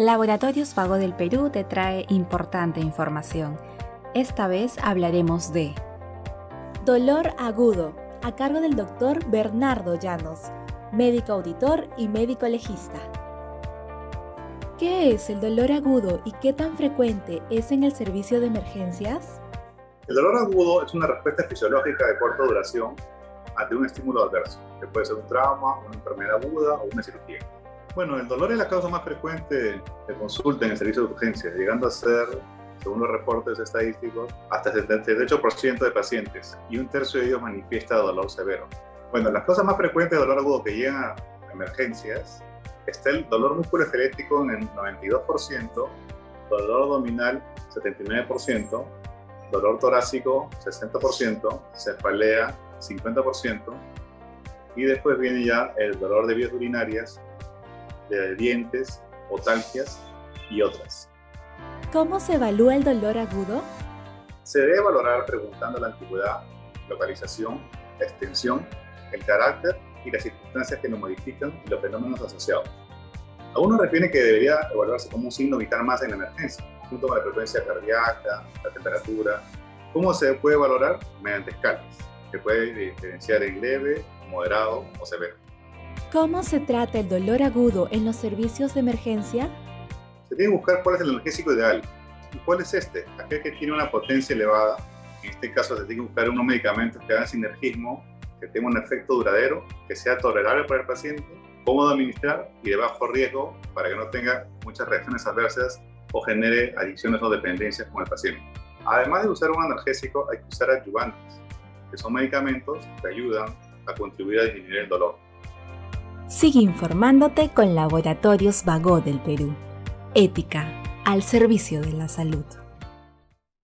Laboratorios Vago del Perú te trae importante información. Esta vez hablaremos de dolor agudo, a cargo del doctor Bernardo Llanos, médico auditor y médico legista. ¿Qué es el dolor agudo y qué tan frecuente es en el servicio de emergencias? El dolor agudo es una respuesta fisiológica de corta duración ante un estímulo adverso, que puede ser un trauma, una enfermedad aguda o una cirugía. Bueno, el dolor es la causa más frecuente de consulta en el servicio de urgencias, llegando a ser, según los reportes estadísticos, hasta el 78% de pacientes y un tercio de ellos manifiesta dolor severo. Bueno, las causas más frecuentes de dolor agudo que llegan a emergencias está el dolor musculoesquelético en el 92%, dolor abdominal 79%, dolor torácico 60%, cefalea 50%, y después viene ya el dolor de vías urinarias de dientes, otalgias y otras. ¿Cómo se evalúa el dolor agudo? Se debe valorar preguntando la antigüedad, localización, extensión, el carácter y las circunstancias que lo modifican y los fenómenos asociados. Algunos refieren que debería evaluarse como un signo vital más en la emergencia, junto con la frecuencia cardíaca, la temperatura. ¿Cómo se puede valorar? Mediante escalas. Se puede diferenciar en leve, moderado o severo. ¿Cómo se trata el dolor agudo en los servicios de emergencia? Se tiene que buscar cuál es el analgésico ideal. ¿Y cuál es este? Aquel que tiene una potencia elevada. En este caso se tiene que buscar unos medicamentos que hagan sinergismo, que tengan un efecto duradero, que sea tolerable para el paciente, cómodo de administrar y de bajo riesgo para que no tenga muchas reacciones adversas o genere adicciones o dependencias con el paciente. Además de usar un analgésico, hay que usar ayudantes, que son medicamentos que ayudan a contribuir a disminuir el dolor. Sigue informándote con Laboratorios Vago del Perú. Ética al servicio de la salud.